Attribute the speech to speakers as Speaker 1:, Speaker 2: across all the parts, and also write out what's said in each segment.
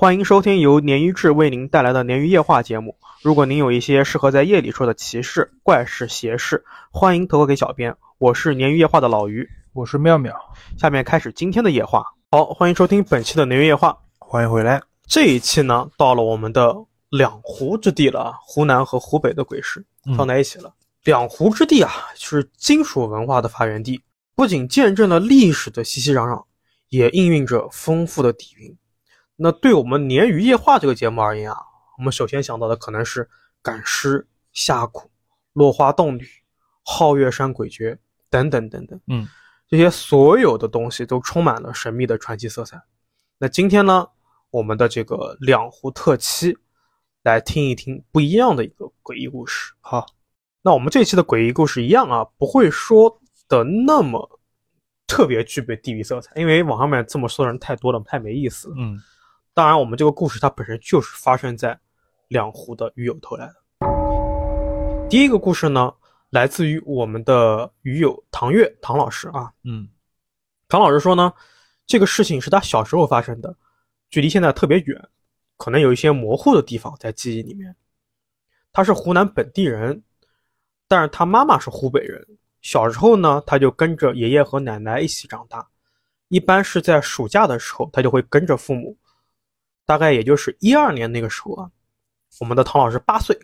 Speaker 1: 欢迎收听由鲶鱼志为您带来的鲶鱼夜话节目。如果您有一些适合在夜里说的奇事、怪事、邪事，欢迎投稿给小编。我是鲶鱼夜话的老鱼，
Speaker 2: 我是妙妙。
Speaker 1: 下面开始今天的夜话。好，欢迎收听本期的鲶鱼夜话，
Speaker 2: 欢迎回来。
Speaker 1: 这一期呢，到了我们的两湖之地了，湖南和湖北的鬼市放在一起了。两湖之地啊，是金属文化的发源地，不仅见证了历史的熙熙攘攘，也应运着丰富的底蕴。那对我们《鲶鱼夜话》这个节目而言啊，我们首先想到的可能是赶尸、下蛊、落花洞女、皓月山鬼诀等等等等。
Speaker 2: 嗯，
Speaker 1: 这些所有的东西都充满了神秘的传奇色彩。那今天呢，我们的这个两湖特期，来听一听不一样的一个诡异故事。
Speaker 2: 好，
Speaker 1: 那我们这期的诡异故事一样啊，不会说的那么特别具备地域色彩，因为网上面这么说的人太多了，太没意思了。
Speaker 2: 嗯。
Speaker 1: 当然，我们这个故事它本身就是发生在两湖的鱼友头来的。第一个故事呢，来自于我们的鱼友唐月唐老师啊。
Speaker 2: 嗯，
Speaker 1: 唐老师说呢，这个事情是他小时候发生的，距离现在特别远，可能有一些模糊的地方在记忆里面。他是湖南本地人，但是他妈妈是湖北人。小时候呢，他就跟着爷爷和奶奶一起长大，一般是在暑假的时候，他就会跟着父母。大概也就是一二年那个时候啊，我们的唐老师八岁，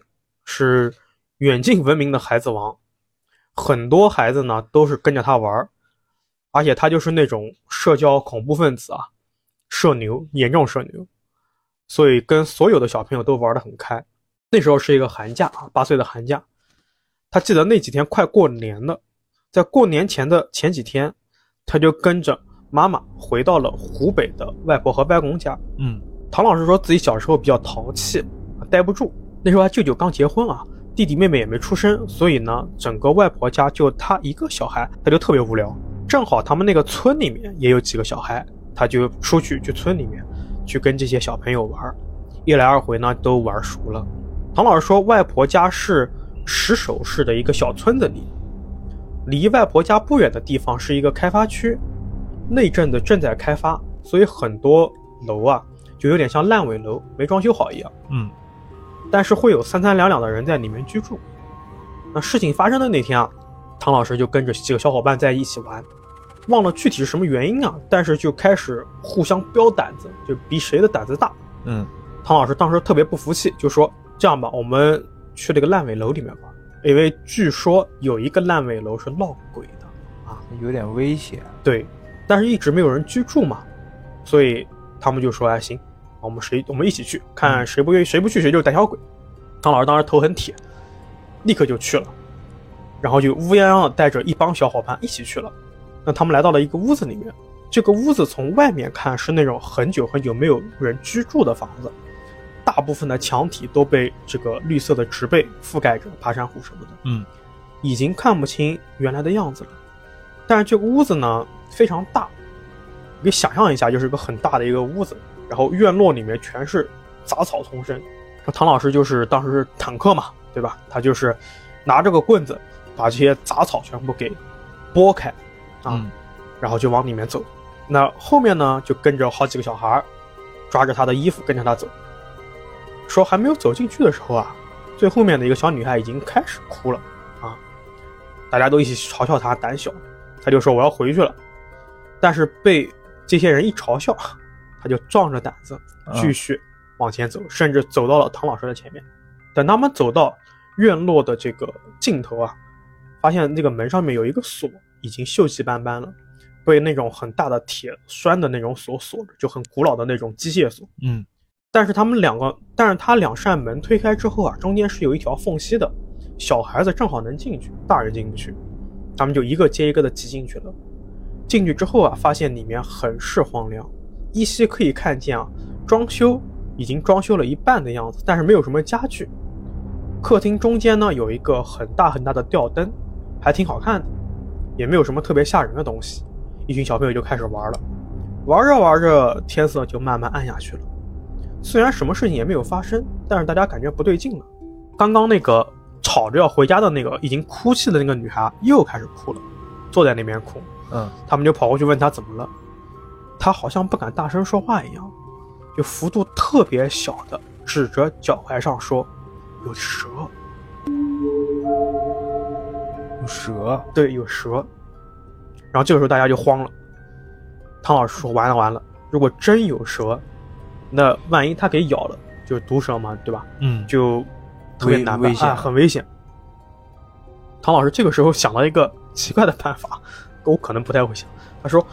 Speaker 1: 是远近闻名的孩子王，很多孩子呢都是跟着他玩而且他就是那种社交恐怖分子啊，社牛，严重社牛，所以跟所有的小朋友都玩得很开。那时候是一个寒假啊，八岁的寒假，他记得那几天快过年了，在过年前的前几天，他就跟着妈妈回到了湖北的外婆和外公家，
Speaker 2: 嗯。
Speaker 1: 唐老师说自己小时候比较淘气，待不住。那时候他舅舅刚结婚啊，弟弟妹妹也没出生，所以呢，整个外婆家就他一个小孩，他就特别无聊。正好他们那个村里面也有几个小孩，他就出去去村里面去跟这些小朋友玩，一来二回呢都玩熟了。唐老师说，外婆家是石首市的一个小村子里，离外婆家不远的地方是一个开发区，那阵子正在开发，所以很多楼啊。就有点像烂尾楼，没装修好一样。
Speaker 2: 嗯，
Speaker 1: 但是会有三三两两的人在里面居住。那事情发生的那天啊，唐老师就跟着几个小伙伴在一起玩，忘了具体是什么原因啊，但是就开始互相飙胆子，就比谁的胆子大。
Speaker 2: 嗯，
Speaker 1: 唐老师当时特别不服气，就说：“这样吧，我们去那个烂尾楼里面吧，因为据说有一个烂尾楼是闹鬼的啊，
Speaker 2: 有点危险。”
Speaker 1: 对，但是一直没有人居住嘛，所以他们就说：“哎，行。”我们谁，我们一起去看谁不愿意，谁不去谁就是胆小鬼。唐老师当时头很铁，立刻就去了，然后就乌泱泱的带着一帮小伙伴一起去了。那他们来到了一个屋子里面，这个屋子从外面看是那种很久很久没有人居住的房子，大部分的墙体都被这个绿色的植被覆盖着，爬山虎什么的，
Speaker 2: 嗯，
Speaker 1: 已经看不清原来的样子了。但是这个屋子呢非常大，你想象一下，就是一个很大的一个屋子。然后院落里面全是杂草丛生，唐老师就是当时是坦克嘛，对吧？他就是拿着个棍子把这些杂草全部给拨开，啊，然后就往里面走。那后面呢，就跟着好几个小孩抓着他的衣服跟着他走。说还没有走进去的时候啊，最后面的一个小女孩已经开始哭了啊，大家都一起嘲笑他胆小，他就说我要回去了，但是被这些人一嘲笑。他就壮着胆子继续往前走，甚至走到了唐老师的前面。等他们走到院落的这个尽头啊，发现那个门上面有一个锁，已经锈迹斑斑了，被那种很大的铁栓的那种锁锁着，就很古老的那种机械锁。
Speaker 2: 嗯，
Speaker 1: 但是他们两个，但是他两扇门推开之后啊，中间是有一条缝隙的，小孩子正好能进去，大人进不去。他们就一个接一个的挤进去了。进去之后啊，发现里面很是荒凉。依稀可以看见啊，装修已经装修了一半的样子，但是没有什么家具。客厅中间呢有一个很大很大的吊灯，还挺好看的，也没有什么特别吓人的东西。一群小朋友就开始玩了，玩着玩着天色就慢慢暗下去了。虽然什么事情也没有发生，但是大家感觉不对劲了。刚刚那个吵着要回家的那个已经哭泣的那个女孩又开始哭了，坐在那边哭。
Speaker 2: 嗯，
Speaker 1: 他们就跑过去问她怎么了。他好像不敢大声说话一样，就幅度特别小的指着脚踝上说：“有蛇。”
Speaker 2: 有蛇，
Speaker 1: 对，有蛇。然后这个时候大家就慌了。汤老师说：“完了完了，如果真有蛇，那万一他给咬了，就是毒蛇嘛，对吧？
Speaker 2: 嗯，
Speaker 1: 就特别难办，
Speaker 2: 危险
Speaker 1: 啊，很危险。”唐老师这个时候想到一个奇怪的办法，我可能不太会想。他说：“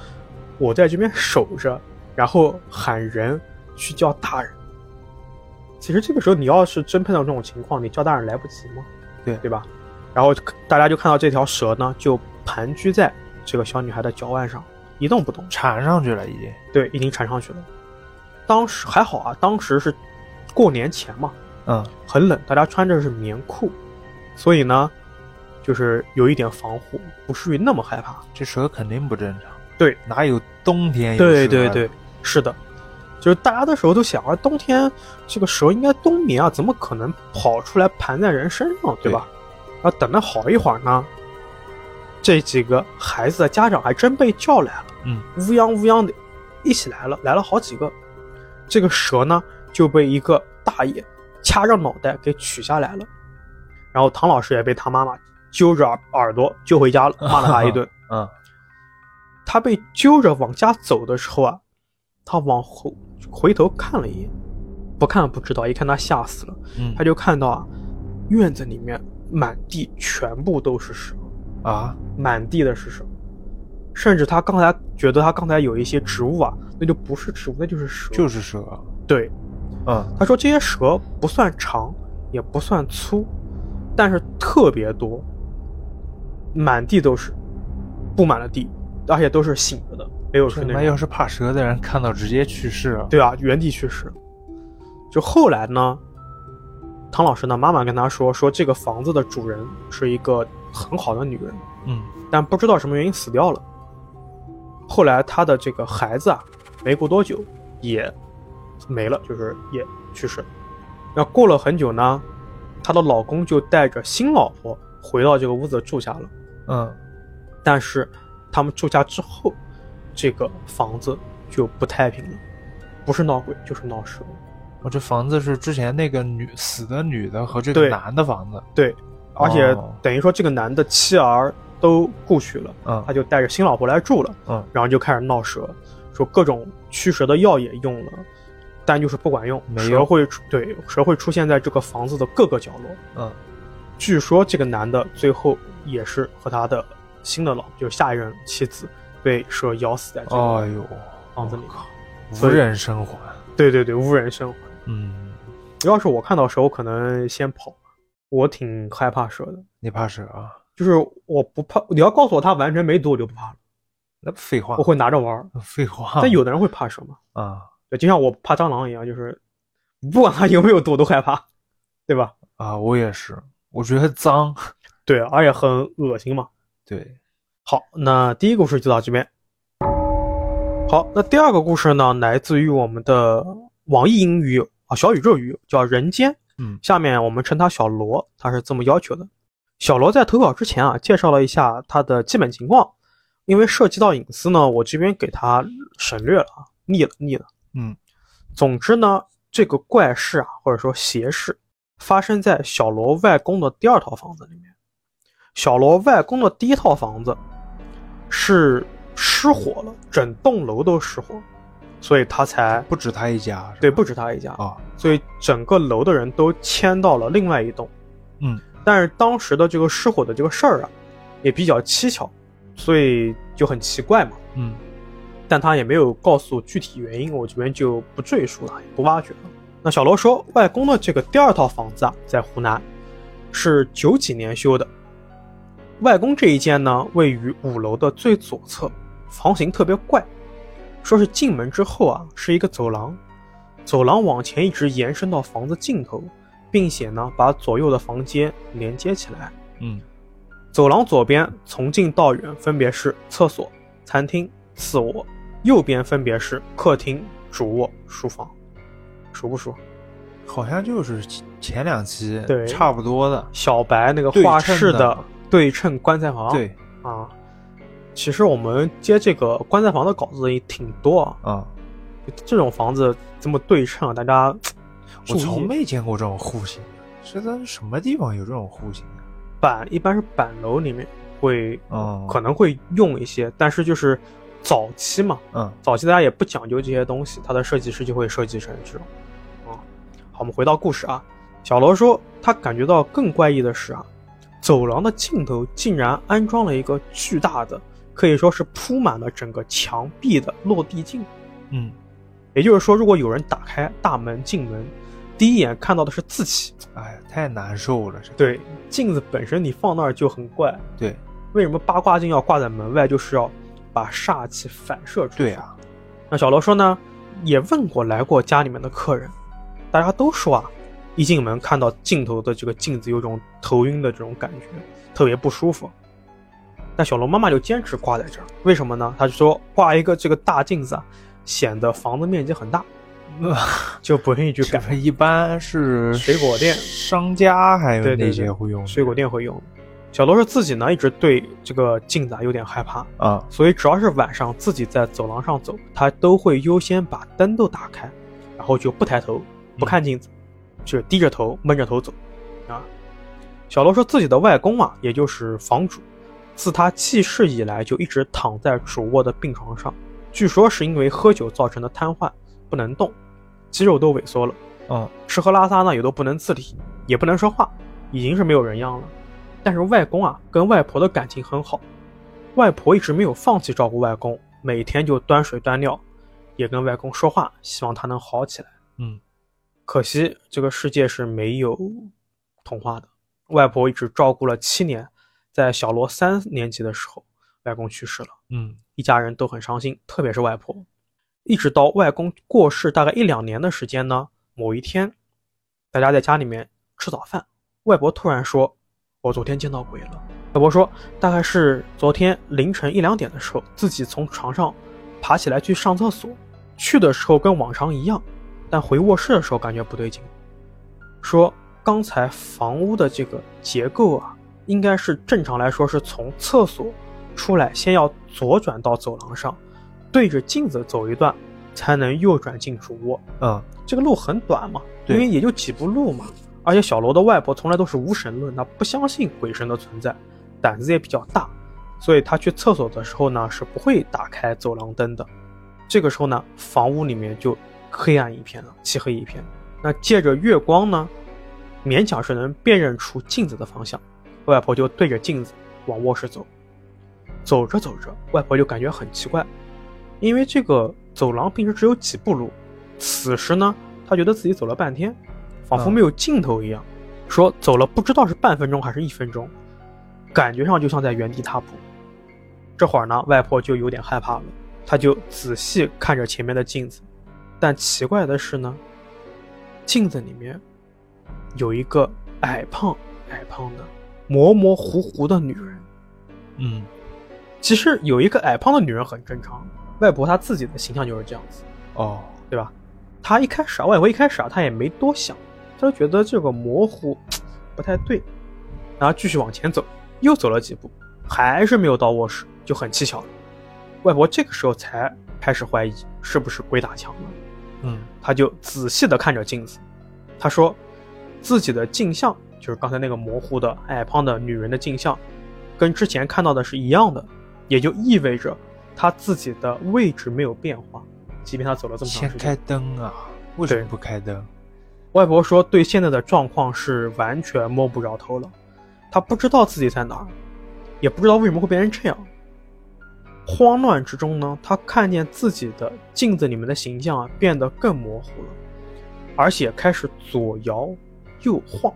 Speaker 1: 我在这边守着，然后喊人去叫大人。其实这个时候你要是真碰到这种情况，你叫大人来不及吗？
Speaker 2: 对
Speaker 1: 对吧？然后大家就看到这条蛇呢，就盘踞在这个小女孩的脚腕上，一动不动。
Speaker 2: 缠上去了已经。
Speaker 1: 对，已经缠上去了。当时还好啊，当时是过年前嘛，
Speaker 2: 嗯，
Speaker 1: 很冷，大家穿着是棉裤，所以呢，就是有一点防护，不至于那么害怕。
Speaker 2: 这蛇肯定不正常。
Speaker 1: 对，
Speaker 2: 哪有冬天
Speaker 1: 对对对，是的，就是大家的时候都想啊，冬天这个蛇应该冬眠啊，怎么可能跑出来盘在人身上，对吧？然后等了好一会儿呢，这几个孩子的家长还真被叫来了，
Speaker 2: 嗯，
Speaker 1: 乌泱乌泱的一起来了，来了好几个。这个蛇呢就被一个大爷掐着脑袋给取下来了，然后唐老师也被他妈妈揪着耳朵揪回家了，骂了他一顿。
Speaker 2: 嗯，
Speaker 1: 他被揪着往家走的时候啊，他往后回头看了一眼，不看不知道，一看他吓死了。
Speaker 2: 嗯，
Speaker 1: 他就看到啊，院子里面满地全部都是蛇，
Speaker 2: 啊，
Speaker 1: 满地的是蛇，甚至他刚才觉得他刚才有一些植物啊，那就不是植物，那就是蛇。
Speaker 2: 就是蛇。
Speaker 1: 对，
Speaker 2: 嗯，
Speaker 1: 他说这些蛇不算长，也不算粗，但是特别多，满地都是，布满了地，而且都是醒着的，没有
Speaker 2: 这
Speaker 1: 是那种
Speaker 2: 要是怕蛇的人看到直接去世了。
Speaker 1: 对啊，原地去世。就后来呢，唐老师呢妈妈跟他说，说这个房子的主人是一个很好的女人，
Speaker 2: 嗯，
Speaker 1: 但不知道什么原因死掉了。后来他的这个孩子啊，没过多久也没了，就是也去世了。那过了很久呢，她的老公就带着新老婆回到这个屋子住下了。
Speaker 2: 嗯，
Speaker 1: 但是他们住下之后，这个房子就不太平了，不是闹鬼就是闹蛇。
Speaker 2: 我这房子是之前那个女死的女的和这个男的房子。
Speaker 1: 对，而且
Speaker 2: 哦。
Speaker 1: 等于说这个男的妻儿都故去了，
Speaker 2: 嗯。
Speaker 1: 他就带着新老婆来住了，
Speaker 2: 嗯，
Speaker 1: 然后就开始闹蛇，说各种驱蛇的药也用了，但就是不管用，蛇会出对蛇会出现在这个房子的各个角落。
Speaker 2: 嗯，
Speaker 1: 据说这个男的最后也是和他的新的老，就是下一任妻子被蛇咬死在这个
Speaker 2: 哎呦，
Speaker 1: 房子里。
Speaker 2: 无人生还。
Speaker 1: 对对对，无人生还。
Speaker 2: 嗯，
Speaker 1: 要是我看到蛇，我可能先跑。我挺害怕蛇的，
Speaker 2: 你怕蛇啊？
Speaker 1: 就是我不怕。你要告诉我它完全没毒，我就不怕了，
Speaker 2: 那废话
Speaker 1: 我，会拿着玩。
Speaker 2: 废话。
Speaker 1: 但有的人会怕蛇嘛，
Speaker 2: 啊
Speaker 1: 对，就像我怕蟑螂一样，就是不管它有没有毒，我都害怕，对吧？
Speaker 2: 啊，我也是，我觉得脏。
Speaker 1: 对，而且很恶心嘛。
Speaker 2: 对，
Speaker 1: 好，那第一个故事就到这边。好，那第二个故事呢，来自于我们的网易云鱼友啊，小宇宙鱼友叫人间。
Speaker 2: 嗯
Speaker 1: 下面我们称他小罗，他是这么要求的。小罗在投稿之前啊，介绍了一下他的基本情况，因为涉及到隐私呢，我这边给他省略了啊，腻了腻了。
Speaker 2: 嗯
Speaker 1: 总之呢，这个怪事啊，或者说邪事，发生在小罗外公的第二套房子里面。小罗外公的第一套房子是失火了，整栋楼都失火，所以他才
Speaker 2: 不止他一家。
Speaker 1: 对，不止他一家，
Speaker 2: 啊，
Speaker 1: 所以整个楼的人都迁到了另外一栋。
Speaker 2: 嗯，
Speaker 1: 但是当时的这个失火的这个事儿啊，也比较蹊跷，所以就很奇怪嘛。
Speaker 2: 嗯
Speaker 1: 但他也没有告诉具体原因，我这边就不赘述了，也不挖掘了。那小罗说，外公的这个第二套房子啊，在湖南，是九几年修的。外公这一间呢，位于五楼的最左侧，房型特别怪，说是进门之后啊，是一个走廊，走廊往前一直延伸到房子尽头，并且呢，把左右的房间连接起来。
Speaker 2: 嗯
Speaker 1: 走廊左边从近到远分别是厕所、餐厅、次卧，右边分别是客厅、主卧、书房，熟不熟？
Speaker 2: 好像就是前前两期
Speaker 1: 对
Speaker 2: 差不多的。
Speaker 1: 小白那个画室的对称棺材房，
Speaker 2: 对。
Speaker 1: 啊，其实我们接这个棺材房的稿子也挺多。啊，
Speaker 2: 啊，
Speaker 1: 这种房子这么对称啊，大家
Speaker 2: 我从没见过这种户型，是在什么地方有这种户型？
Speaker 1: 板一般是板楼里面会
Speaker 2: 嗯，
Speaker 1: 可能会用一些，但是就是早期嘛，
Speaker 2: 嗯。
Speaker 1: 早期大家也不讲究这些东西，它的设计师就会设计成这种。啊，好，我们回到故事啊。小罗说，他感觉到更怪异的是啊，走廊的尽头竟然安装了一个巨大的，可以说是铺满了整个墙壁的落地镜。
Speaker 2: 嗯，
Speaker 1: 也就是说，如果有人打开大门进门，第一眼看到的是自己。
Speaker 2: 哎呀，太难受了，这
Speaker 1: 对，镜子本身你放那儿就很怪，
Speaker 2: 对
Speaker 1: 为什么八卦镜要挂在门外？就是要把煞气反射出去。
Speaker 2: 对啊，
Speaker 1: 那小罗说呢，也问过来过家里面的客人，大家都说啊，一进门看到镜头的这个镜子，有种头晕的这种感觉，特别不舒服。但小龙妈妈就坚持挂在这儿，为什么呢？她就说挂一个这个大镜子啊，显得房子面积很大，就不愿意去改。
Speaker 2: 这个一般是
Speaker 1: 水果店
Speaker 2: 商家还有那些会用的
Speaker 1: 水果店会用。小罗是自己呢一直对这个镜子啊有点害怕，
Speaker 2: 啊，
Speaker 1: 所以只要是晚上自己在走廊上走，他都会优先把灯都打开，然后就不抬头，不看镜子，就低着头闷着头走。啊，小罗说自己的外公啊，也就是房主，自他记事以来就一直躺在主卧的病床上，据说是因为喝酒造成的瘫痪，不能动，肌肉都萎缩了，
Speaker 2: 嗯
Speaker 1: 吃喝拉撒呢也都不能自理，也不能说话，已经是没有人样了。但是外公啊跟外婆的感情很好，外婆一直没有放弃照顾外公，每天就端水端尿，也跟外公说话，希望他能好起来。
Speaker 2: 嗯
Speaker 1: 可惜这个世界是没有童话的，外婆一直照顾了七年，在小罗三年级的时候，外公去世了，
Speaker 2: 嗯
Speaker 1: 一家人都很伤心，特别是外婆。一直到外公过世大概一两年的时间呢，某一天，大家在家里面吃早饭，外婆突然说：“我昨天见到鬼了。”外婆说，大概是昨天凌晨一两点的时候，自己从床上爬起来去上厕所，去的时候跟往常一样，但回卧室的时候感觉不对劲，说刚才房屋的这个结构啊，应该是正常来说是从厕所出来，先要左转到走廊上，对着镜子走一段，才能右转进主卧。
Speaker 2: 嗯
Speaker 1: 这个路很短嘛，因为也就几步路嘛。而且小罗的外婆从来都是无神论，她不相信鬼神的存在，胆子也比较大，所以她去厕所的时候呢是不会打开走廊灯的。这个时候呢，房屋里面就黑暗一片了，漆黑一片。那借着月光呢，勉强是能辨认出镜子的方向。外婆就对着镜子往卧室走，走着走着，外婆就感觉很奇怪，因为这个走廊平时只有几步路，此时呢，她觉得自己走了半天，仿佛没有尽头一样，说走了不知道是半分钟还是一分钟，感觉上就像在原地踏步。这会儿呢，外婆就有点害怕了，她就仔细看着前面的镜子，但奇怪的是呢，镜子里面有一个矮胖矮胖的、模模糊糊的女人。
Speaker 2: 嗯
Speaker 1: 其实有一个矮胖的女人很正常，外婆她自己的形象就是这样子，
Speaker 2: 哦
Speaker 1: 对吧？她一开始啊，外婆一开始啊，她也没多想，她就觉得这个模糊不太对，然后继续往前走，又走了几步，还是没有到卧室，就很蹊跷了。外婆这个时候才开始怀疑是不是鬼打墙了，
Speaker 2: 嗯
Speaker 1: 他就仔细的看着镜子，他说自己的镜像就是刚才那个模糊的矮胖的女人的镜像，跟之前看到的是一样的，也就意味着他自己的位置没有变化，即便他走了这么长时间。
Speaker 2: 先开灯啊？为什么不开灯？
Speaker 1: 外婆说，对现在的状况是完全摸不着头了，她不知道自己在哪儿，也不知道为什么会变成这样。慌乱之中呢，他看见自己的镜子里面的形象啊变得更模糊了，而且开始左摇右晃，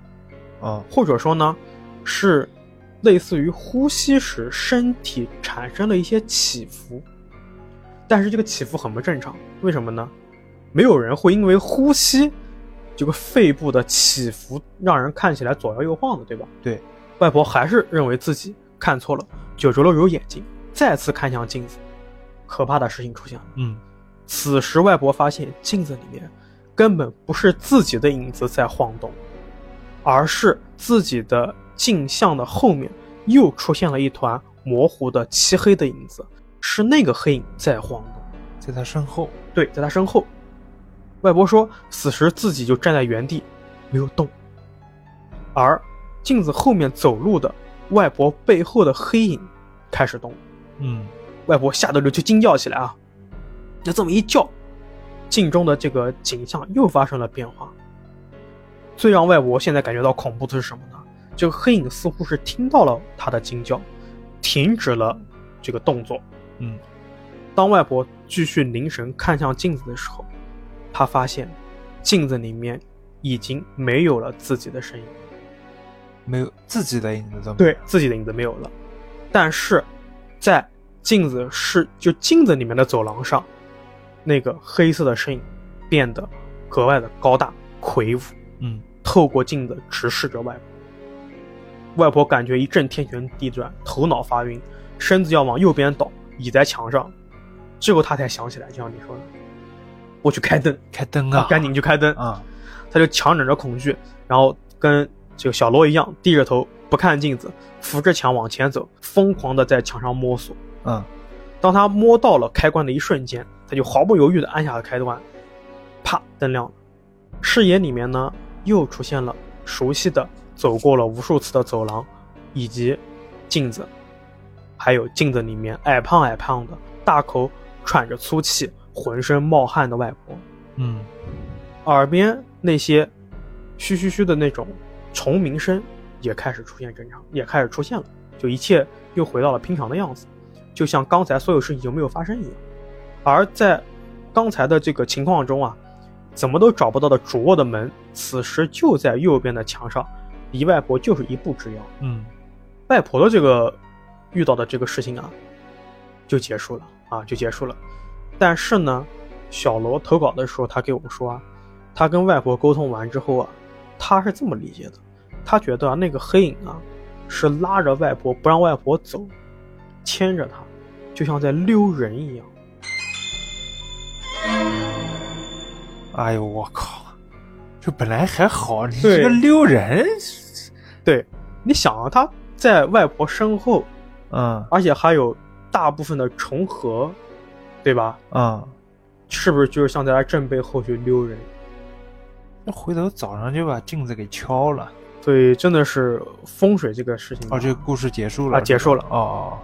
Speaker 2: 啊。
Speaker 1: 或者说呢，是类似于呼吸时身体产生了一些起伏，但是这个起伏很不正常，为什么呢？没有人会因为呼吸这个肺部的起伏让人看起来左摇右晃的，对吧？
Speaker 2: 对，
Speaker 1: 外婆还是认为自己看错了，就揉了揉眼睛，再次看向镜子，可怕的事情出现了。
Speaker 2: 嗯
Speaker 1: 此时，外婆发现镜子里面根本不是自己的影子在晃动，而是自己的镜像的后面又出现了一团模糊的漆黑的影子，是那个黑影在晃动。
Speaker 2: 在他身后。
Speaker 1: 对，在他身后。外婆说，此时自己就站在原地，没有动。而镜子后面走路的外婆背后的黑影开始动。
Speaker 2: 嗯，
Speaker 1: 外婆吓得就惊叫起来啊！就这么一叫，镜中的这个景象又发生了变化。最让外婆现在感觉到恐怖的是什么呢？这个黑影似乎是听到了她的惊叫，停止了这个动作。
Speaker 2: 嗯，
Speaker 1: 当外婆继续凝神看向镜子的时候，她发现镜子里面已经没有了自己的身影，
Speaker 2: 没有自己的影子都
Speaker 1: 对自己的影子没有了。但是在镜子是就镜子里面的走廊上，那个黑色的身影变得格外的高大魁梧，
Speaker 2: 嗯，
Speaker 1: 透过镜子直视着外婆。外婆感觉一阵天旋地转，头脑发晕，身子要往右边倒，倚在墙上。最后她才想起来，就像你说的，我去开灯，
Speaker 2: 开灯啊，
Speaker 1: 赶紧去开灯。
Speaker 2: 啊，
Speaker 1: 她就强忍着恐惧，然后跟这个小罗一样，低着头不看镜子，扶着墙往前走，疯狂的在墙上摸索。
Speaker 2: 嗯，
Speaker 1: 当他摸到了开关的一瞬间，他就毫不犹豫的按下了开关，啪，灯亮了。视野里面呢，又出现了熟悉的走过了无数次的走廊，以及镜子，还有镜子里面矮胖矮胖的、大口喘着粗气、浑身冒汗的外婆。
Speaker 2: 嗯，
Speaker 1: 耳边那些嘘嘘嘘的那种虫鸣声也开始出现正常，也开始出现了，就一切又回到了平常的样子，就像刚才所有事情就没有发生一样。而在刚才的这个情况中啊，怎么都找不到的主卧的门，此时就在右边的墙上，离外婆就是一步之遥。
Speaker 2: 嗯，
Speaker 1: 外婆的这个遇到的这个事情啊，就结束了啊，就结束了。但是呢，小罗投稿的时候，他给我们说啊，他跟外婆沟通完之后啊，他是这么理解的，他觉得、啊、那个黑影啊，是拉着外婆不让外婆走，牵着她，就像在溜人一样。
Speaker 2: 哎呦我靠，就本来还好，你这个溜人，
Speaker 1: 对，你想啊，他在外婆身后，
Speaker 2: 嗯
Speaker 1: 而且还有大部分的重合，对吧？
Speaker 2: 嗯，
Speaker 1: 是不是就是像在他正背后去溜人？
Speaker 2: 那回头早上就把镜子给敲了。
Speaker 1: 所以真的是风水这个事情吧，
Speaker 2: 哦，这个故事结束了
Speaker 1: 啊结束了
Speaker 2: 哦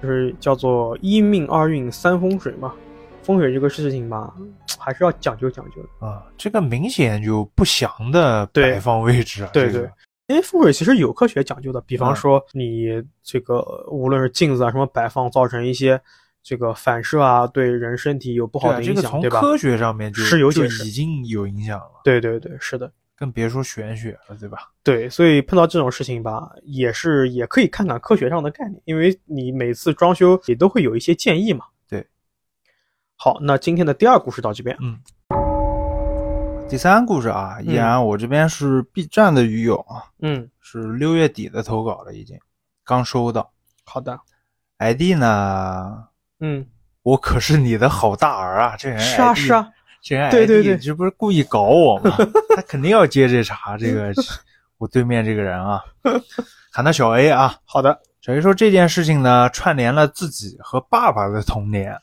Speaker 1: 就是叫做一命二运三风水嘛。风水这个事情吧，还是要讲究讲究的。
Speaker 2: 哦啊，这个明显就不祥的摆放位置啊。
Speaker 1: 对
Speaker 2: 这个
Speaker 1: 对因为风水其实有科学讲究的，比方
Speaker 2: 嗯
Speaker 1: 说你这个无论是镜子啊什么摆放，造成一些这个反射啊，对人身体有不好的影响，对吧？
Speaker 2: 从科学上面就是就
Speaker 1: 有
Speaker 2: 已经有影响了，
Speaker 1: 对对对，是的，
Speaker 2: 更别说玄学了，对吧？
Speaker 1: 对，所以碰到这种事情吧，也是也可以看看科学上的概念，因为你每次装修也都会有一些建议嘛。
Speaker 2: 对，
Speaker 1: 好，那今天的第二故事到这边。
Speaker 2: 嗯。第三故事啊，依
Speaker 1: 嗯
Speaker 2: 然我这边是 B 站的鱼友啊，
Speaker 1: 嗯，
Speaker 2: 是六月底的投稿了，已经刚收到。
Speaker 1: 好的。
Speaker 2: ID 呢，
Speaker 1: 嗯，
Speaker 2: 我可是你的好大儿啊！这人
Speaker 1: 是啊是啊，
Speaker 2: 这人 ID
Speaker 1: 对对对
Speaker 2: 这不是故意搞我吗？他肯定要接这茬。这个我对面这个人啊，喊他小 A 啊。
Speaker 1: 好的。
Speaker 2: 小 A 说这件事情呢，串联了自己和爸爸的童年，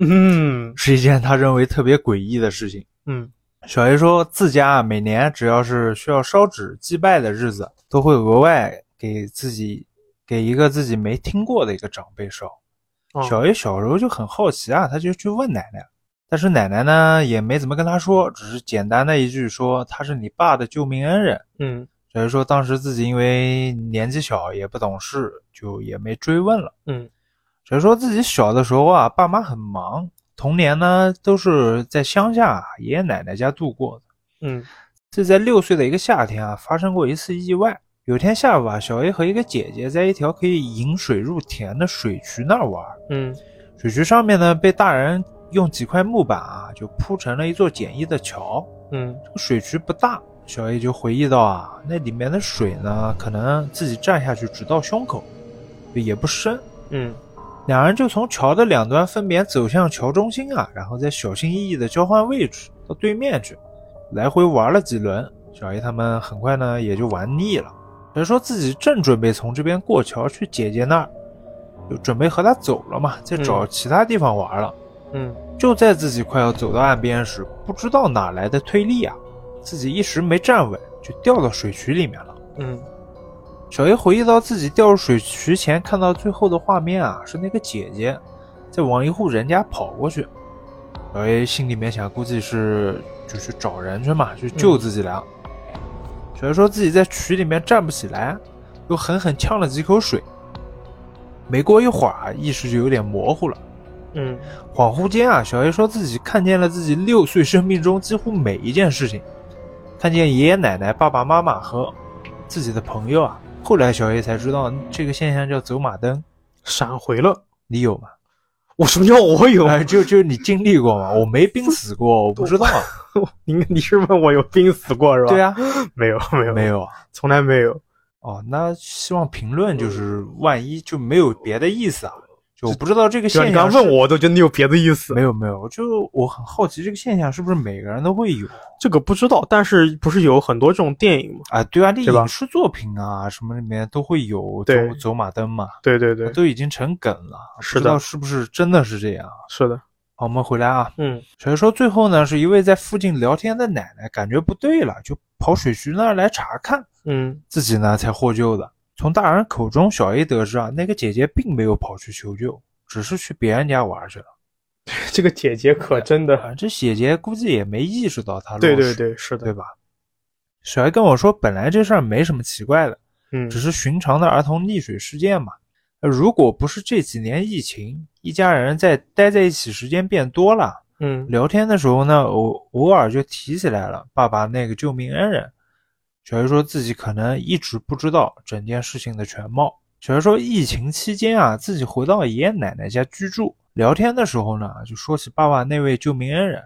Speaker 1: 嗯
Speaker 2: 是一件他认为特别诡异的事情。
Speaker 1: 嗯
Speaker 2: 小 A 说，自家啊每年只要是需要烧纸祭拜的日子，都会额外给自己给一个自己没听过的一个长辈烧。
Speaker 1: 哦
Speaker 2: 小 A 小时候就很好奇啊，他就去问奶奶，但是奶奶呢也没怎么跟他说，只是简单的一句说他是你爸的救命恩人。
Speaker 1: 嗯
Speaker 2: 小 A 说当时自己因为年纪小也不懂事，就也没追问了。
Speaker 1: 嗯
Speaker 2: 小 A 说自己小的时候啊，爸妈很忙，童年呢都是在乡下爷爷奶奶家度过的。
Speaker 1: 嗯
Speaker 2: 这在六岁的一个夏天啊，发生过一次意外。有天下午啊，小 A 和一个姐姐在一条可以引水入田的水渠那儿玩。
Speaker 1: 嗯
Speaker 2: 水渠上面呢，被大人用几块木板啊，就铺成了一座简易的桥。
Speaker 1: 嗯
Speaker 2: 这个水渠不大，小 A 就回忆到啊，那里面的水呢，可能自己站下去只到胸口，也不深。
Speaker 1: 嗯
Speaker 2: 两人就从桥的两端分别走向桥中心啊，然后再小心翼翼地交换位置到对面去，来回玩了几轮。小 A 他们很快呢也就玩腻了，所以说自己正准备从这边过桥去姐姐那儿，就准备和她走了嘛，再找
Speaker 1: 嗯
Speaker 2: 其他地方玩了。
Speaker 1: 嗯
Speaker 2: 就在自己快要走到岸边时，不知道哪来的推力啊，自己一时没站稳，就掉到水渠里面了。
Speaker 1: 嗯
Speaker 2: 小 A 回忆到自己掉入水渠前看到最后的画面啊，是那个姐姐在往一户人家跑过去。小 A 心里面想，估计是就去找人去嘛，去救自己俩。小 A 说自己在渠里面站不起来，又狠狠呛了几口水。没过一会儿啊，意识就有点模糊了。
Speaker 1: 嗯
Speaker 2: 恍惚间啊，小 A 说自己看见了自己六岁生命中几乎每一件事情，看见爷爷奶奶、爸爸妈妈和自己的朋友啊。后来小 A 才知道这个现象叫走马灯，
Speaker 1: 闪回了。
Speaker 2: 你有吗？
Speaker 1: 我什么叫我有？
Speaker 2: 哎，就就你经历过吗？我没濒死过，我不知道。
Speaker 1: 你你是问我有濒死过是吧？
Speaker 2: 对啊，
Speaker 1: 没有没有
Speaker 2: 没有，
Speaker 1: 从来没有。
Speaker 2: 哦，那希望评论就是万一就没有别的意思啊。就我不知道这个现象，
Speaker 1: 你刚问我，我都觉得你有别的意思。
Speaker 2: 没有没有，就我很好奇这个现象是不是每个人都会有？
Speaker 1: 这个不知道，但是不是有很多这种电影吗？
Speaker 2: 啊，对啊，这影视作品啊什么里面都会有走走马灯嘛。
Speaker 1: 对对对，
Speaker 2: 都已经成梗了。
Speaker 1: 是的，
Speaker 2: 不知道是不是真的是这样？
Speaker 1: 是的。
Speaker 2: 好，我们回来啊。
Speaker 1: 嗯，
Speaker 2: 所以说最后呢，是一位在附近聊天的奶奶感觉不对了，就跑水渠那儿来查看。
Speaker 1: 嗯，
Speaker 2: 自己呢才获救的。从大人口中，小 A 得知啊，那个姐姐并没有跑去求救。只是去别人家玩去了，
Speaker 1: 这个姐姐可真的，
Speaker 2: 这姐姐估计也没意识到他。
Speaker 1: 对对对，是的，
Speaker 2: 对吧？小 A 跟我说，本来这事儿没什么奇怪的，
Speaker 1: 嗯，
Speaker 2: 只是寻常的儿童溺水事件嘛。如果不是这几年疫情，一家人在待在一起时间变多了，
Speaker 1: 嗯，
Speaker 2: 聊天的时候呢，偶偶尔就提起来了爸爸那个救命恩人。小 A 说自己可能一直不知道整件事情的全貌。小 A 说，疫情期间啊，自己回到爷爷奶奶家居住，聊天的时候呢，就说起爸爸那位救命恩人。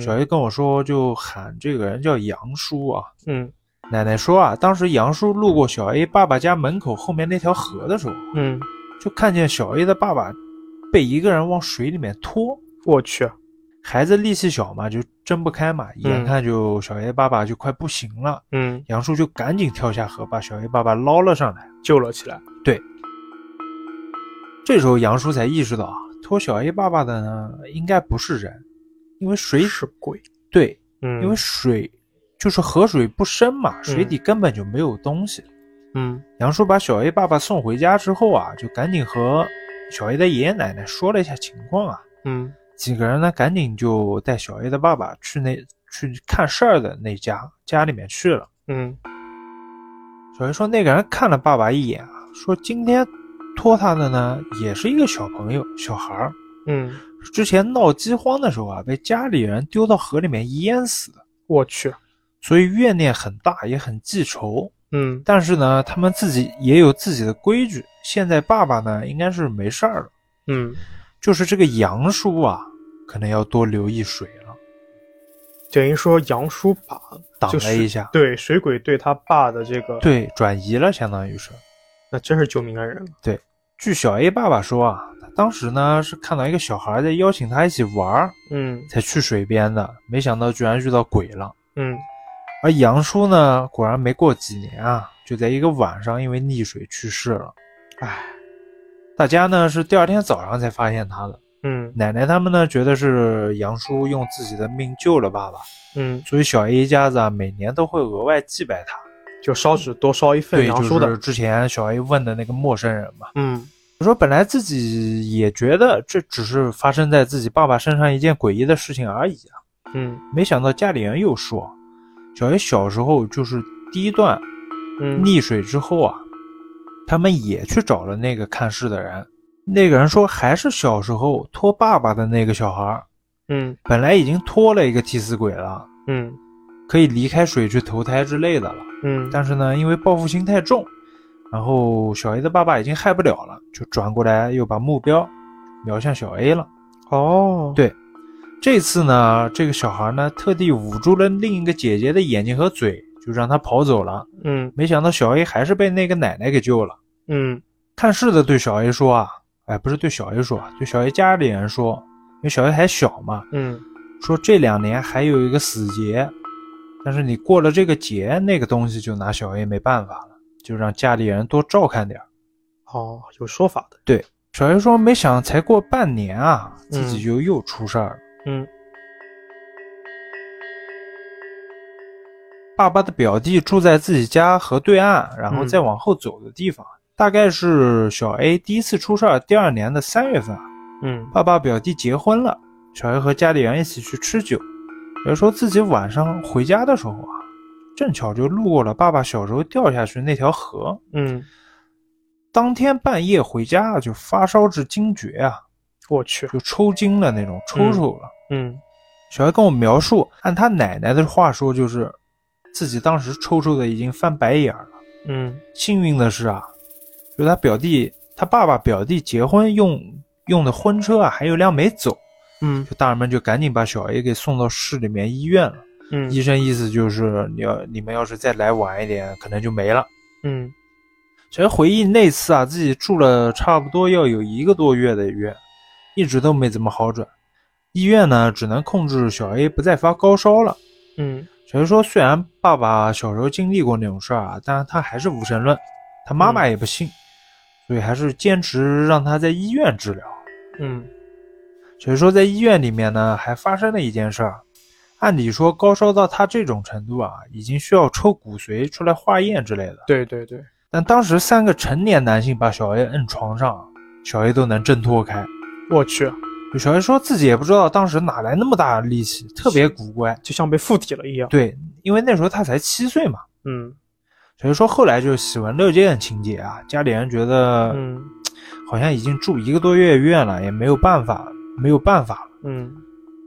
Speaker 2: 小 A 跟我说，就喊这个人叫杨叔啊。
Speaker 1: 嗯，
Speaker 2: 奶奶说啊，当时杨叔路过小 A 爸爸家门口后面那条河的时候，
Speaker 1: 嗯，
Speaker 2: 就看见小 A 的爸爸被一个人往水里面拖。
Speaker 1: 我去，
Speaker 2: 孩子力气小嘛，就睁不开嘛，眼看就小 A 爸爸就快不行了。
Speaker 1: 嗯，
Speaker 2: 杨叔就赶紧跳下河，把小 A 爸爸捞了上来，
Speaker 1: 救了起来。
Speaker 2: 对，这时候杨叔才意识到啊，拖小 A 爸爸的呢，应该不是人，因为水
Speaker 1: 是鬼。
Speaker 2: 对，
Speaker 1: 嗯，
Speaker 2: 因为水就是河水不深嘛，水底根本就没有东西。
Speaker 1: 嗯，
Speaker 2: 杨叔把小 A 爸爸送回家之后啊，就赶紧和小 A 的爷爷奶奶说了一下情况啊。
Speaker 1: 嗯，
Speaker 2: 几个人呢，赶紧就带小 A 的爸爸去那去看事儿的那家家里面去了。
Speaker 1: 嗯，
Speaker 2: 小 A 说，那个人看了爸爸一眼啊。说今天拖他的呢，也是一个小朋友，小孩儿。
Speaker 1: 嗯，
Speaker 2: 之前闹饥荒的时候啊，被家里人丢到河里面淹死的。
Speaker 1: 我去，
Speaker 2: 所以怨念很大，也很记仇。
Speaker 1: 嗯，
Speaker 2: 但是呢，他们自己也有自己的规矩。现在爸爸呢，应该是没事儿了。
Speaker 1: 嗯，
Speaker 2: 就是这个杨叔啊，可能要多留意水了。
Speaker 1: 等于说杨叔把
Speaker 2: 挡了一下，
Speaker 1: 对水鬼对他爸的这个
Speaker 2: 对转移了，相当于是。
Speaker 1: 那真是救命恩人了。
Speaker 2: 对，据小 A 爸爸说啊，他当时呢是看到一个小孩在邀请他一起玩，
Speaker 1: 嗯，
Speaker 2: 才去水边的，没想到居然遇到鬼了。
Speaker 1: 嗯，
Speaker 2: 而杨叔呢，果然没过几年啊，就在一个晚上因为溺水去世了。
Speaker 1: 唉，
Speaker 2: 大家呢是第二天早上才发现他的。
Speaker 1: 嗯，
Speaker 2: 奶奶他们呢觉得是杨叔用自己的命救了爸爸。
Speaker 1: 嗯，
Speaker 2: 所以小 A 一家子啊，每年都会额外祭拜他。
Speaker 1: 就烧纸多烧一份杨叔的，
Speaker 2: 就是之前小 A 问的那个陌生人嘛。
Speaker 1: 嗯，
Speaker 2: 说本来自己也觉得这只是发生在自己爸爸身上一件诡异的事情而已啊。
Speaker 1: 嗯，
Speaker 2: 没想到家里人又说，小 A 小时候就是第一段溺水之后啊，他们也去找了那个看事的人。那个人说还是小时候拖爸爸的那个小孩。
Speaker 1: 嗯，
Speaker 2: 本来已经拖了一个替死鬼了。
Speaker 1: 嗯，
Speaker 2: 可以离开水去投胎之类的了。
Speaker 1: 嗯，
Speaker 2: 但是呢，因为报复心太重，然后小 A 的爸爸已经害不了了，就转过来又把目标瞄向小 A 了。
Speaker 1: 哦，
Speaker 2: 对，这次呢，这个小孩呢特地捂住了另一个姐姐的眼睛和嘴，就让他跑走了。
Speaker 1: 嗯，
Speaker 2: 没想到小 A 还是被那个奶奶给救了。
Speaker 1: 嗯，
Speaker 2: 看事的对小 A 说啊，哎，不是对小 A 说，对小 A 家里人说，因为小 A 还小嘛。
Speaker 1: 嗯，
Speaker 2: 说这两年还有一个死劫。但是你过了这个节，那个东西就拿小 A 没办法了，就让家里人多照看点
Speaker 1: 哦，有说法的。
Speaker 2: 对，小 A 说没想才过半年啊，自己就又出事儿了。
Speaker 1: 嗯
Speaker 2: 爸爸的表弟住在自己家河对岸，然后再往后走的地方，大概是小 A 第一次出事儿第二年的三月份啊。
Speaker 1: 嗯
Speaker 2: 爸爸表弟结婚了，小 A 和家里人一起去吃酒。小 A 说自己晚上回家的时候啊，正巧就路过了爸爸小时候掉下去那条河。
Speaker 1: 嗯，
Speaker 2: 当天半夜回家啊就发烧至惊厥啊，
Speaker 1: 我去，
Speaker 2: 就抽筋了那种，抽抽了。
Speaker 1: 嗯
Speaker 2: 小 A 跟我描述，按他奶奶的话说，就是自己当时抽抽的已经翻白眼儿了。
Speaker 1: 嗯
Speaker 2: 幸运的是啊，就他表弟，他爸爸表弟结婚用用的婚车啊，还有辆没走，
Speaker 1: 嗯
Speaker 2: 就大人们就赶紧把小 A 给送到市里面医院了。
Speaker 1: 嗯
Speaker 2: 医生意思就是，你要你们要是再来晚一点，可能就没了。
Speaker 1: 嗯
Speaker 2: 小 A 回忆那次啊，自己住了差不多要有一个多月的院，一直都没怎么好转。医院呢，只能控制小 A 不再发高烧了。
Speaker 1: 嗯
Speaker 2: 小 A 说，虽然爸爸小时候经历过那种事儿啊，但是他还是无神论，他妈妈也不信，所以还是坚持让他在医院治疗。
Speaker 1: 嗯
Speaker 2: 所以说，在医院里面呢，还发生了一件事儿。按理说，高烧到他这种程度啊，已经需要抽骨髓出来化验之类的。
Speaker 1: 对对对，
Speaker 2: 但当时三个成年男性把小 A 摁床上，小 A 都能挣脱开。
Speaker 1: 我去，
Speaker 2: 小 A 说自己也不知道当时哪来那么大的力气，特别古怪。
Speaker 1: 就像被附体了一样。
Speaker 2: 对，因为那时候他才七岁嘛。
Speaker 1: 嗯
Speaker 2: 所以说后来就喜闻乐见情节啊，家里人觉得
Speaker 1: 嗯
Speaker 2: 好像已经住一个多月院了，也没有办法，没有办法了。
Speaker 1: 嗯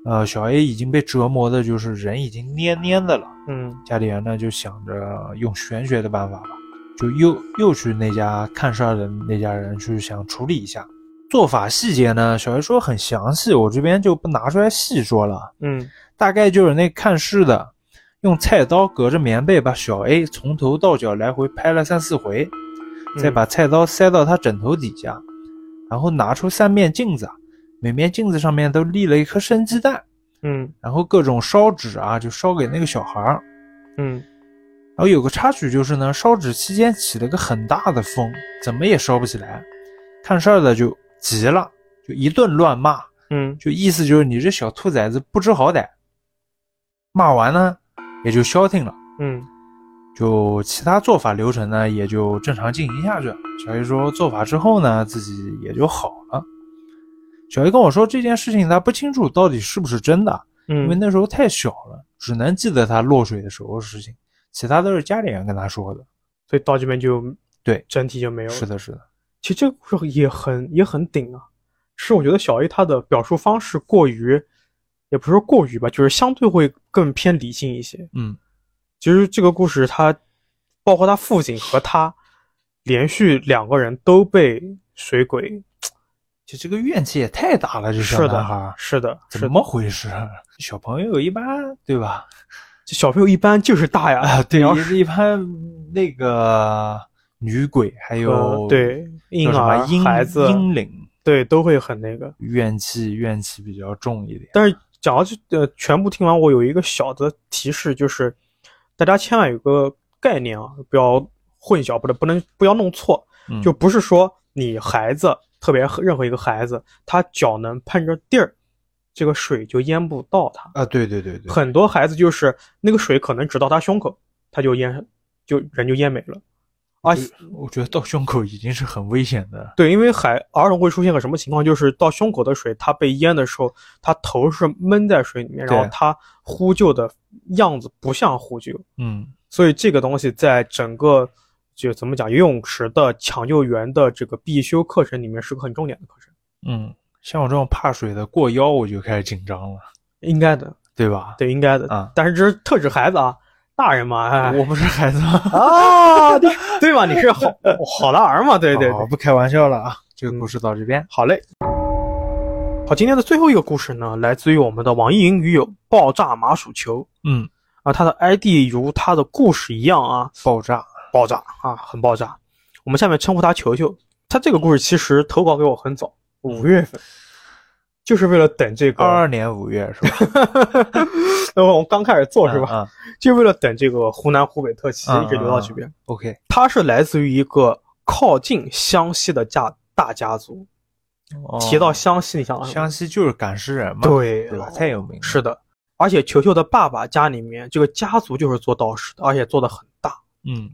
Speaker 2: 呃，小 A 已经被折磨的，就是人已经蔫蔫的了。
Speaker 1: 嗯
Speaker 2: 家里人呢就想着用玄学的办法吧，就又又去那家看事儿的那家人去想处理一下。做法细节呢，小 A 说很详细，我这边就不拿出来细说了。
Speaker 1: 嗯
Speaker 2: 大概就是那看事的用菜刀隔着棉被把小 A 从头到脚来回拍了三四回，再把菜刀塞到他枕头底下，然后拿出三面镜子，每面镜子上面都立了一颗生鸡蛋，
Speaker 1: 嗯
Speaker 2: 然后各种烧纸啊，就烧给那个小孩儿。
Speaker 1: 嗯
Speaker 2: 然后有个插曲就是呢，烧纸期间起了个很大的风，怎么也烧不起来。看事儿的就急了，就一顿乱骂，
Speaker 1: 嗯
Speaker 2: 就意思就是你这小兔崽子不知好歹。骂完呢，也就消停了。
Speaker 1: 嗯
Speaker 2: 就其他做法流程呢，也就正常进行下去了。小 A 说做法之后呢，自己也就好了。小 A 跟我说这件事情他不清楚到底是不是真的，嗯因为
Speaker 1: 嗯
Speaker 2: 那时候太小了，只能记得他落水的时候的事情，其他都是家里人跟他说的。
Speaker 1: 所以到这边就
Speaker 2: 对
Speaker 1: 整体就没有了。
Speaker 2: 是的，是的，
Speaker 1: 其实这个故事也很也很顶啊，是我觉得小 A 他的表述方式过于，也不是说过于吧，就是相对会更偏理性一些。
Speaker 2: 嗯，
Speaker 1: 其实这个故事他，包括他父亲和他，连续两个人都被水鬼。
Speaker 2: 就这个怨气也太大了，这小
Speaker 1: 是是的，是的。
Speaker 2: 怎么回事？小朋友一般对吧？
Speaker 1: 这小朋友一般就是大呀，
Speaker 2: 啊，对，
Speaker 1: 你要
Speaker 2: 一一般那个女鬼还有、
Speaker 1: 呃对婴儿
Speaker 2: 婴
Speaker 1: 孩子
Speaker 2: 婴灵
Speaker 1: 对都会很那个。
Speaker 2: 怨气怨气比较重一点。
Speaker 1: 但是讲到这呃，全部听完，我有一个小的提示，就是大家千万有个概念啊，不要混淆，不能不能不要弄错，
Speaker 2: 嗯
Speaker 1: 就不是说你孩子，特别任何一个孩子，他脚能碰着地儿，这个水就淹不到他。
Speaker 2: 啊，对对对对，
Speaker 1: 很多孩子就是那个水可能只到他胸口，他就淹，就人就淹没了。啊，
Speaker 2: 我觉得到胸口已经是很危险的。
Speaker 1: 对，因为海儿童会出现个什么情况，就是到胸口的水，他被淹的时候，他头是闷在水里面，然后
Speaker 2: 对
Speaker 1: 他呼救的样子不像呼救，
Speaker 2: 嗯，
Speaker 1: 所以这个东西在整个就怎么讲，游泳池的抢救员的这个必修课程里面是个很重点的课程，
Speaker 2: 嗯，像我这种怕水的过腰，我就开始紧张了，
Speaker 1: 应该的，
Speaker 2: 对吧？
Speaker 1: 对，应该的。
Speaker 2: 啊
Speaker 1: 但是这是特指孩子啊，大人嘛，哎，
Speaker 2: 我不是孩子吗？
Speaker 1: 啊，对对吧？你是好好男儿嘛，对对对。
Speaker 2: 好不开玩笑了啊！这个故事到这边，
Speaker 1: 好嘞。好，今天的最后一个故事呢，来自于我们的网易云女友爆炸麻薯球
Speaker 2: 嗯，
Speaker 1: 啊，他的 ID 如他的故事一样啊，
Speaker 2: 爆炸，
Speaker 1: 爆炸啊，很爆炸。我们下面称呼他球球。他这个故事其实投稿给我很早，五月份，就是为了等这个
Speaker 2: 二二年五月是吧？
Speaker 1: 那我们刚开始做是吧？
Speaker 2: 嗯嗯
Speaker 1: 就为了等这个湖南湖北特辑
Speaker 2: 嗯
Speaker 1: 一直留到这边。
Speaker 2: ？OK，
Speaker 1: 它是来自于一个靠近湘西的家大家族，
Speaker 2: 哦
Speaker 1: 提到湘西，你想想，
Speaker 2: 湘西就是赶尸人嘛，
Speaker 1: 对
Speaker 2: 对吧？太有名了。
Speaker 1: 是的，而且球球的爸爸家里面这个家族就是做道士的，而且做的很大。
Speaker 2: 嗯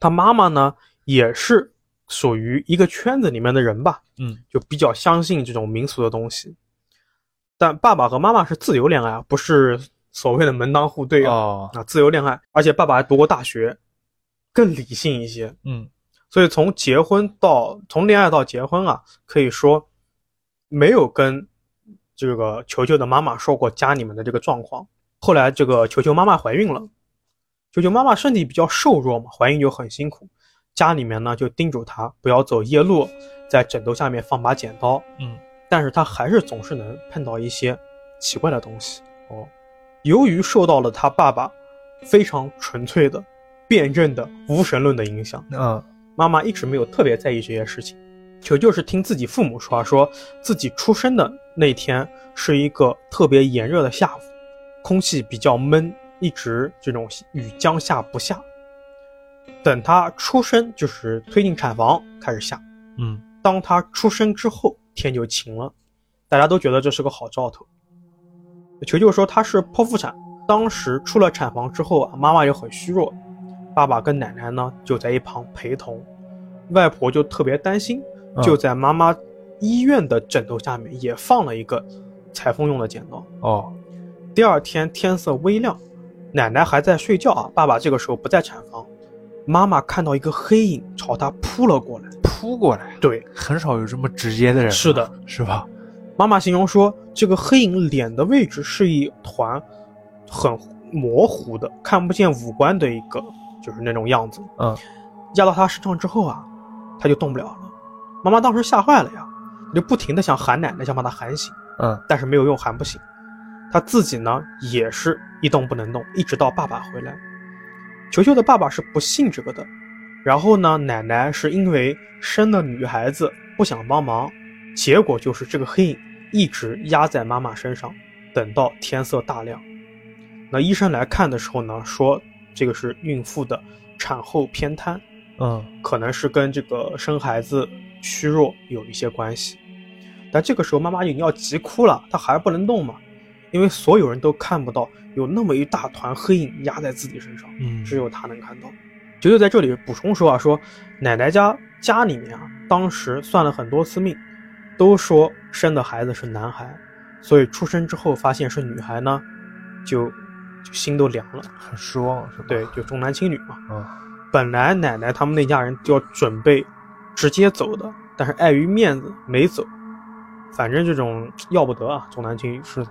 Speaker 1: 他妈妈呢也是属于一个圈子里面的人吧，
Speaker 2: 嗯
Speaker 1: 就比较相信这种民俗的东西。但爸爸和妈妈是自由恋爱啊，不是所谓的门当户对啊。
Speaker 2: 哦
Speaker 1: 啊，自由恋爱，而且爸爸还读过大学，更理性一些。
Speaker 2: 嗯
Speaker 1: 所以从结婚到从恋爱到结婚啊，可以说没有跟这个球球的妈妈说过家里面的这个状况。后来这个球球妈妈怀孕了，球球妈妈身体比较瘦弱嘛，怀孕就很辛苦，家里面呢就叮嘱他不要走夜路，在枕头下面放把剪刀。
Speaker 2: 嗯
Speaker 1: 但是他还是总是能碰到一些奇怪的东西哦。由于受到了他爸爸非常纯粹的、辩证的无神论的影响，
Speaker 2: 嗯
Speaker 1: 妈妈一直没有特别在意这些事情。球球是听自己父母说啊，说自己出生的那天是一个特别炎热的下午，空气比较闷，一直这种雨将下不下。等他出生，就是推进产房开始下。
Speaker 2: 嗯。
Speaker 1: 当他出生之后，天就晴了，大家都觉得这是个好兆头。球球说他是剖腹产，当时出了产房之后啊，妈妈又很虚弱，爸爸跟奶奶呢就在一旁陪同，外婆就特别担心，
Speaker 2: 嗯。
Speaker 1: 就在妈妈医院的枕头下面也放了一个裁缝用的剪刀。
Speaker 2: 哦。
Speaker 1: 第二天天色微亮，奶奶还在睡觉啊，爸爸这个时候不在产房，妈妈看到一个黑影朝她扑了过来。
Speaker 2: 扑过来，
Speaker 1: 对，
Speaker 2: 很少有这么直接的人啊，
Speaker 1: 是的
Speaker 2: 是吧？
Speaker 1: 妈妈形容说，这个黑影脸的位置是一团很模糊的、看不见五官的一个，就是那种样子。
Speaker 2: 嗯
Speaker 1: 压到她身上之后啊，他就动不了了。妈妈当时吓坏了呀，就不停的想喊奶奶，想把她喊醒，
Speaker 2: 嗯
Speaker 1: 但是没有用，喊不醒。她自己呢也是一动不能动，一直到爸爸回来。球球的爸爸是不信这个的，然后呢，奶奶是因为生了女孩子不想帮忙，结果就是这个黑影一直压在妈妈身上，等到天色大亮。那医生来看的时候呢，说这个是孕妇的产后偏瘫，
Speaker 2: 嗯
Speaker 1: 可能是跟这个生孩子虚弱有一些关系。但这个时候妈妈已经要急哭了，她还不能动嘛，因为所有人都看不到有那么一大团黑影压在自己身上，
Speaker 2: 嗯
Speaker 1: 只有他能看到。九九在这里补充说啊，说奶奶家家里面啊，当时算了很多次命，都说生的孩子是男孩，所以出生之后发现是女孩呢，就就心都凉了。
Speaker 2: 很失望是吧？
Speaker 1: 对，就重男轻女嘛。
Speaker 2: 嗯
Speaker 1: 本来奶奶他们那家人就要准备直接走的，但是碍于面子没走。反正这种要不得啊，重男轻女。
Speaker 2: 是的，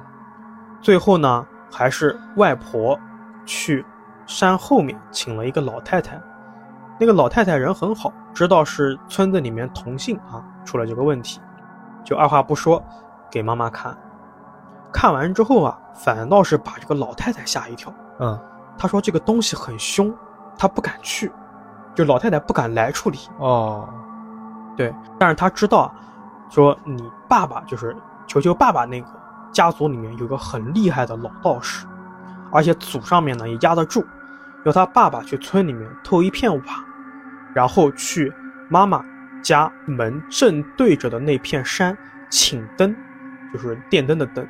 Speaker 1: 最后呢，还是外婆去山后面请了一个老太太。那个老太太人很好，知道是村子里面同性啊出了这个问题，就二话不说给妈妈看。看完之后啊，反倒是把这个老太太吓一跳。
Speaker 2: 嗯
Speaker 1: 她说这个东西很凶，她不敢去，就老太太不敢来处理。
Speaker 2: 哦
Speaker 1: 对，但是她知道啊，说你爸爸就是球球爸爸那个家族里面有个很厉害的老道士，而且祖上面呢也压得住，要他爸爸去村里面偷一片瓦，然后去妈妈家门正对着的那片山请灯，就是电灯的灯。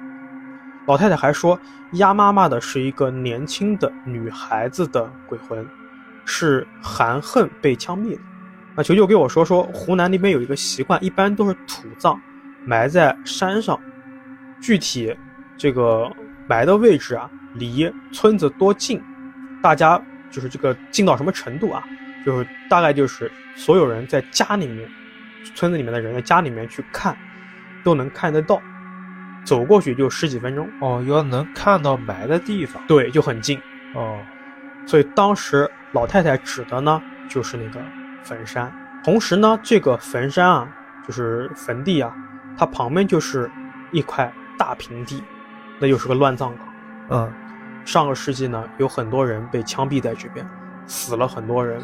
Speaker 1: 老太太还说，压妈妈的是一个年轻的女孩子的鬼魂，是含恨被枪毙的。那球球给我说说，湖南那边有一个习惯，一般都是土葬，埋在山上。具体这个埋的位置啊，离村子多近，大家就是这个近到什么程度啊？就是大概就是所有人在家里面，村子里面的人在家里面去看，都能看得到，走过去就十几分钟，
Speaker 2: 哦，要能看到埋的地方
Speaker 1: 对，就很近。
Speaker 2: 哦
Speaker 1: 所以当时老太太指的呢，就是那个坟山。同时呢，这个坟山啊，就是坟地啊，它旁边就是一块大平地，那就是个乱葬岗。
Speaker 2: 嗯
Speaker 1: 上个世纪呢，有很多人被枪毙在这边，死了很多人，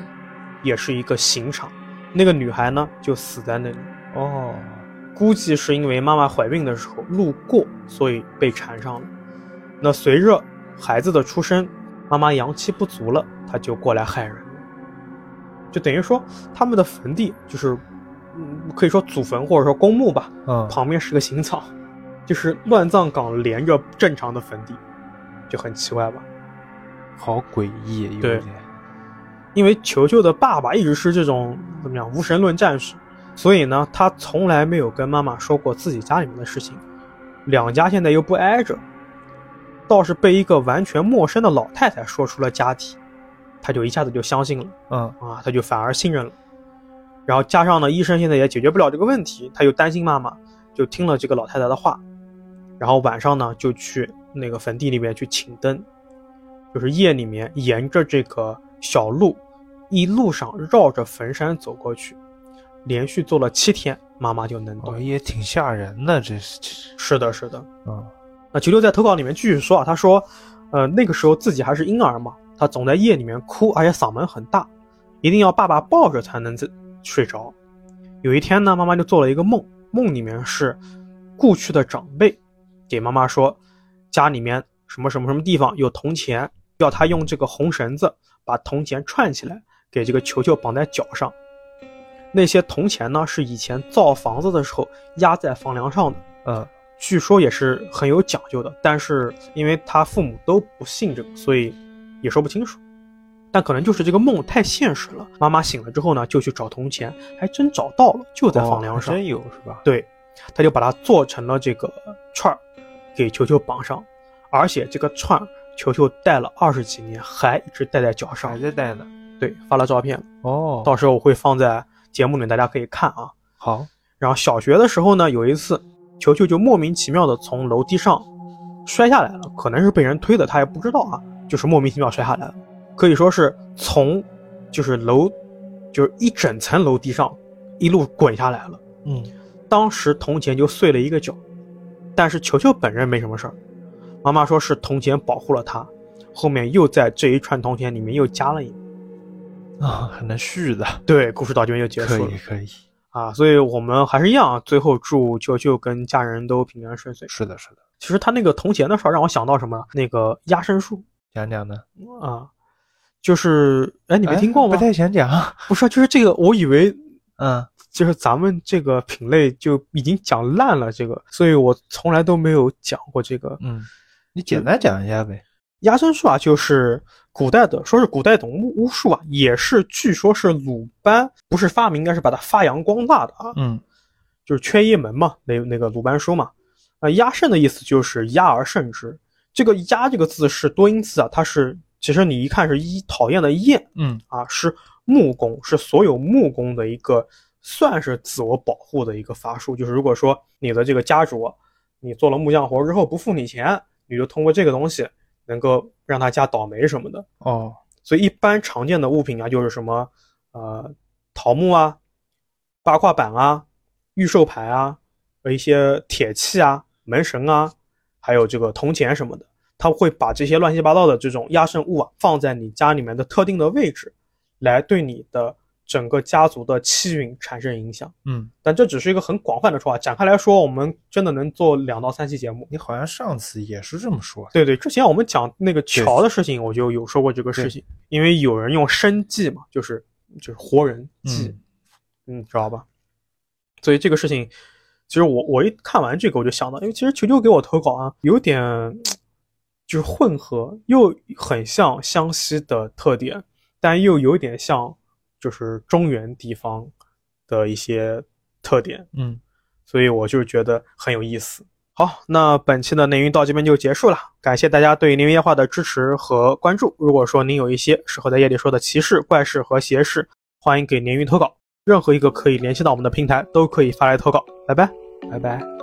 Speaker 1: 也是一个刑场。那个女孩呢，就死在那里。
Speaker 2: 哦
Speaker 1: 估计是因为妈妈怀孕的时候路过，所以被缠上了。那随着孩子的出生，妈妈阳气不足了，她就过来害人了。就等于说，他们的坟地就是嗯，可以说祖坟或者说公墓吧，
Speaker 2: 嗯，
Speaker 1: 旁边是个刑场，就是乱葬岗连着正常的坟地，就很奇怪吧？
Speaker 2: 好诡异，有
Speaker 1: 对
Speaker 2: 点。
Speaker 1: 因为球球的爸爸一直是这种怎么样无神论战士，所以呢，他从来没有跟妈妈说过自己家里面的事情。两家现在又不挨着，倒是被一个完全陌生的老太太说出了家底，他就一下子就相信了
Speaker 2: 嗯
Speaker 1: 啊，他就反而信任了。然后加上呢，医生现在也解决不了这个问题，他又担心妈妈，就听了这个老太太的话，然后晚上呢就去那个坟地里面去请灯，就是夜里面沿着这个小路，一路上绕着坟山走过去，连续做了七天，妈妈就能动。
Speaker 2: 哦，也挺吓人的，这是，这是，
Speaker 1: 是的，是的。
Speaker 2: 嗯
Speaker 1: 那九六在投稿里面继续说啊，他说，呃，那个时候自己还是婴儿嘛，他总在夜里面哭，而且嗓门很大，一定要爸爸抱着才能自睡着。有一天呢，妈妈就做了一个梦，梦里面是故去的长辈给妈妈说，家里面什么什么什么地方有铜钱，要他用这个红绳子把铜钱串起来，给这个球球绑在脚上。那些铜钱呢，是以前造房子的时候压在房梁上的。
Speaker 2: 呃
Speaker 1: 据说也是很有讲究的，但是因为他父母都不信这个，所以也说不清楚。但可能就是这个梦太现实了。妈妈醒了之后呢，就去找铜钱，还真找到了，就在房梁上。
Speaker 2: 哦真有是吧？
Speaker 1: 对，他就把它做成了这个串儿，给球球绑上，而且这个串球球戴了二十几年，还一直戴在脚上
Speaker 2: 还。在戴呢。
Speaker 1: 对，发了照片，
Speaker 2: 哦，
Speaker 1: 到时候我会放在节目里，大家可以看啊。
Speaker 2: 好，
Speaker 1: 然后小学的时候呢，有一次，球球就莫名其妙的从楼梯上摔下来了，可能是被人推的，他也不知道啊，就是莫名其妙摔下来了，可以说是从就是楼就是一整层楼梯上一路滚下来了。
Speaker 2: 嗯，
Speaker 1: 当时铜钱就碎了一个角，但是球球本人没什么事儿，妈妈说是铜钱保护了他，后面又在这一串铜钱里面又加了一枚。
Speaker 2: 啊，很能续的，
Speaker 1: 对，故事到这边就结束了
Speaker 2: 以可以，
Speaker 1: 啊，所以我们还是一样，最后祝球球跟家人都平安顺遂。
Speaker 2: 是的，是的，
Speaker 1: 其实他那个铜钱的事儿让我想到什么？那个压身术
Speaker 2: 讲讲呢？
Speaker 1: 啊，就是哎，你没
Speaker 2: 哎
Speaker 1: 听过吗？
Speaker 2: 不太想讲。
Speaker 1: 不是，就是这个，我以为
Speaker 2: 嗯，
Speaker 1: 就是咱们这个品类就已经讲烂了这个，所以我从来都没有讲过这个
Speaker 2: 嗯，你简单讲一下呗。
Speaker 1: 压身术啊，就是古代的，说是古代的巫巫术啊，也是据说是鲁班不是发明，应该是把它发扬光大的啊，
Speaker 2: 嗯
Speaker 1: 就是缺一门嘛，那那个鲁班书嘛。呃，压胜的意思就是压而胜之。这个压这个字是多音字啊，它是其实你一看是一讨厌的厌
Speaker 2: 嗯
Speaker 1: 啊，是木工，是所有木工的一个算是自我保护的一个法术。就是如果说你的这个家主，你做了木匠活之后不付你钱，你就通过这个东西能够让他家倒霉什么的。
Speaker 2: 哦
Speaker 1: 所以一般常见的物品啊，就是什么呃桃木啊、八卦板啊、御兽牌啊、和一些铁器啊、门神啊，还有这个铜钱什么的，他会把这些乱七八糟的这种压胜物啊放在你家里面的特定的位置，来对你的整个家族的气运产生影响。
Speaker 2: 嗯，
Speaker 1: 但这只是一个很广泛的说法，展开来说，我们真的能做两到三期节目。
Speaker 2: 你好像上次也是这么说的。
Speaker 1: 对对，之前我们讲那个桥的事情，我就有说过这个事情，因为有人用生祭嘛，就是就是活人祭，
Speaker 2: 嗯
Speaker 1: 嗯，知道吧？所以这个事情，其实我我一看完这个，我就想到，因为其实球球给我投稿啊，有点就是混合，又很像湘西的特点，但又有点像就是中原地方的一些特点，
Speaker 2: 嗯，
Speaker 1: 所以我就觉得很有意思。好，那本期的内云到这边就结束了，感谢大家对内云夜话的支持和关注。如果说您有一些适合在夜里说的奇事、怪事和邪事，欢迎给鲶鱼投稿。任何一个可以联系到我们的平台都可以发来投稿。拜拜。
Speaker 2: 拜拜。